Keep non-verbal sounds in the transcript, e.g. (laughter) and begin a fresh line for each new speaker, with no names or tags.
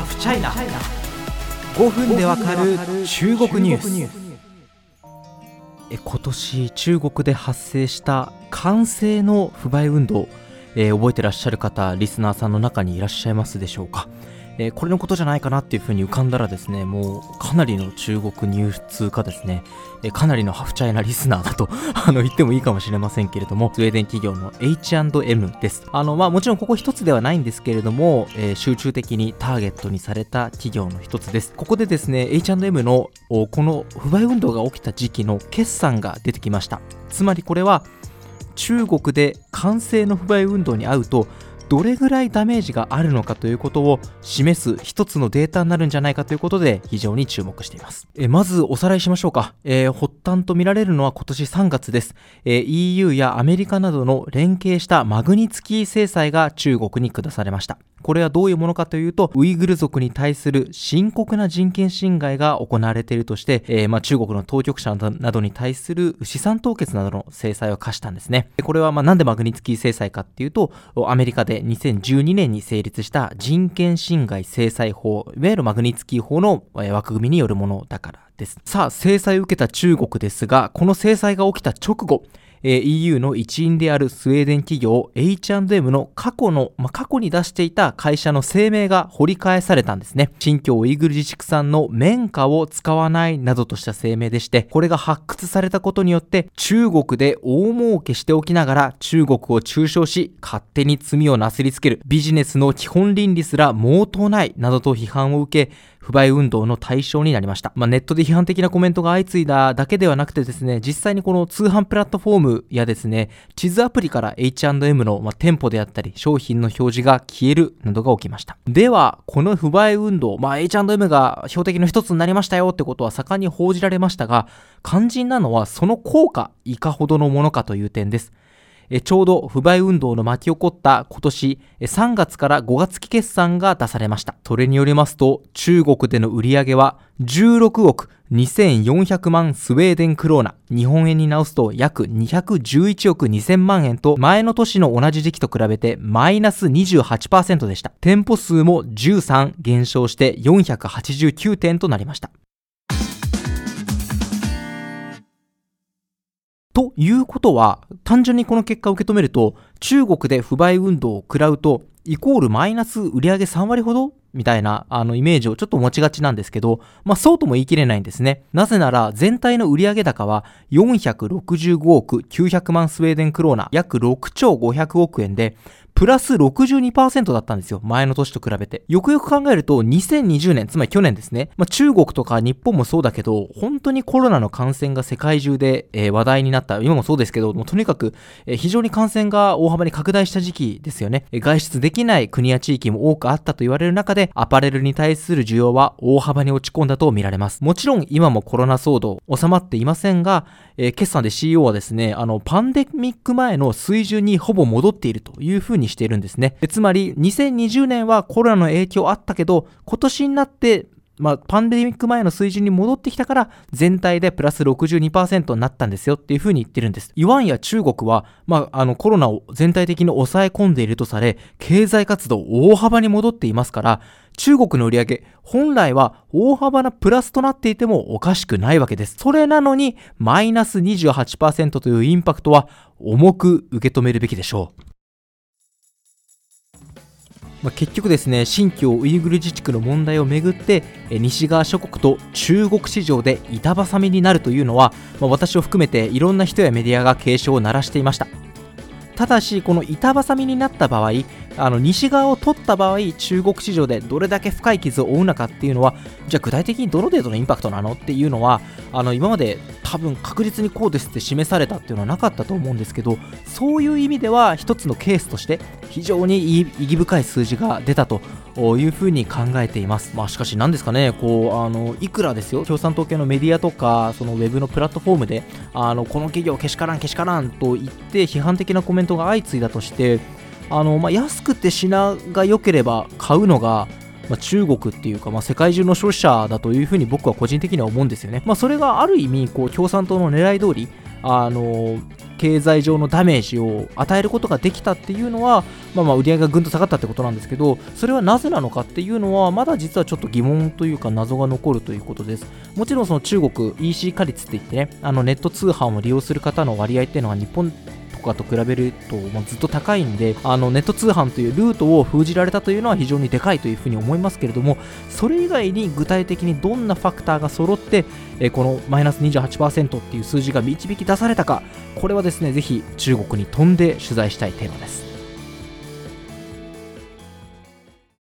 ハフチャイナ5分でわかる中国ニュース。え今年中国で発生した完成の不買運動、えー、覚えてらっしゃる方リスナーさんの中にいらっしゃいますでしょうか？えー、これのことじゃないかなっていうふうに浮かんだらですね、もうかなりの中国流通かですね、えー、かなりのハフチャイなリスナーだと (laughs) あの言ってもいいかもしれませんけれども、スウェーデン企業の H&M です。あの、まあもちろんここ一つではないんですけれども、えー、集中的にターゲットにされた企業の一つです。ここでですね、H&M のこの不買運動が起きた時期の決算が出てきました。つまりこれは、中国で完成の不買運動に遭うとどれぐらいダメージがあるのかということを示す一つのデータになるんじゃないかということで非常に注目しています。えまずおさらいしましょうか、えー、発端と見られるのは今年3月です、えー、EU やアメリカなどの連携したマグニツキー制裁が中国に下されました。これはどういうものかというと、ウイグル族に対する深刻な人権侵害が行われているとして、えー、まあ、中国の当局者などに対する資産凍結などの制裁を課したんですね。これはまあなんでマグニツキー制裁かっていうと、アメリカで2012年に成立した人権侵害制裁法、いわゆるマグニツキー法の枠組みによるものだからです。さあ、制裁を受けた中国ですが、この制裁が起きた直後、え EU の一員であるスウェーデン企業 H&M の過去の、まあ、過去に出していた会社の声明が掘り返されたんですね。新疆ウイグル自治区産の綿花を使わないなどとした声明でして、これが発掘されたことによって中国で大儲けしておきながら中国を中傷し、勝手に罪をなすりつけるビジネスの基本倫理すら毛頭ないなどと批判を受け、不買運動の対象になりました。まあ、ネットで批判的なコメントが相次いだだけではなくてですね、実際にこの通販プラットフォームやですね、地図アプリから H&M の、まあ、店舗であったり、商品の表示が消えるなどが起きました。では、この不買運動、まあ、H&M が標的の一つになりましたよってことは盛んに報じられましたが、肝心なのはその効果、いかほどのものかという点です。ちょうど不買運動の巻き起こった今年3月から5月期決算が出されました。それによりますと、中国での売り上げは16億2400万スウェーデンクローナ、日本円に直すと約211億2000万円と前の年の同じ時期と比べてマイナス28%でした。店舗数も13減少して489店となりました。ということは、単純にこの結果を受け止めると、中国で不買運動を食らうと、イコールマイナス売上3割ほどみたいなあのイメージをちょっと持ちがちなんですけど、まあそうとも言い切れないんですね。なぜなら全体の売上高は465億900万スウェーデンクローナ約6兆500億円で、プラス62%だったんですよ。前の年と比べて。よくよく考えると、2020年、つまり去年ですね。まあ、中国とか日本もそうだけど、本当にコロナの感染が世界中で、えー、話題になった。今もそうですけど、もうとにかく、えー、非常に感染が大幅に拡大した時期ですよね。外出できない国や地域も多くあったと言われる中で、でアパレルに対する需要は大幅に落ち込んだと見られます。もちろん今もコロナ騒動収まっていませんが、えー、決算で CEO はですね、あの、パンデミック前の水準にほぼ戻っているというふうにしているんですね。つまり、2020年はコロナの影響あったけど、今年になってまあ、パンデミック前の水準に戻ってきたから、全体でプラス62%になったんですよっていうふうに言ってるんです。いわんや中国は、まあ、あの、コロナを全体的に抑え込んでいるとされ、経済活動大幅に戻っていますから、中国の売り上げ、本来は大幅なプラスとなっていてもおかしくないわけです。それなのに、マイナス28%というインパクトは重く受け止めるべきでしょう。まあ、結局ですね新疆ウイグル自治区の問題をめぐって西側諸国と中国市場で板挟みになるというのは、まあ、私を含めていろんな人やメディアが警鐘を鳴らしていました。ただしこの板挟みになった場合あの西側を取った場合中国市場でどれだけ深い傷を負うのかっていうのはじゃあ具体的にどの程度のインパクトなのっていうのはあの今まで多分確実にこうですって示されたっていうのはなかったと思うんですけどそういう意味では一つのケースとして非常に意義深い数字が出たというふうに考えています。まあ、しかし何ですかね、こう、あの、いくらですよ、共産党系のメディアとか、そのウェブのプラットフォームで、あの、この企業けしからんけしからんと言って批判的なコメントが相次いだとして、あの、まあ、安くて品が良ければ買うのが、まあ、中国っていうか、まあ、世界中の消費者だというふうに僕は個人的には思うんですよね。まあ、それがある意味、こう、共産党の狙い通り、あの、経済上のダメージを与えることができたっていうのは、まあ、まあ売り上げがぐんと下がったってことなんですけどそれはなぜなのかっていうのはまだ実はちょっと疑問というか謎が残るということですもちろんその中国 EC 化率って言ってねあのネット通販を利用する方の割合っていうのは日本かと比べると、まあ、ずっと高いんであのネット通販というルートを封じられたというのは非常にでかいというふうに思いますけれどもそれ以外に具体的にどんなファクターが揃って、え、このマイナス28%っていう数字が導き出されたかこれはですねぜひ中国に飛んで取材したいテーマです。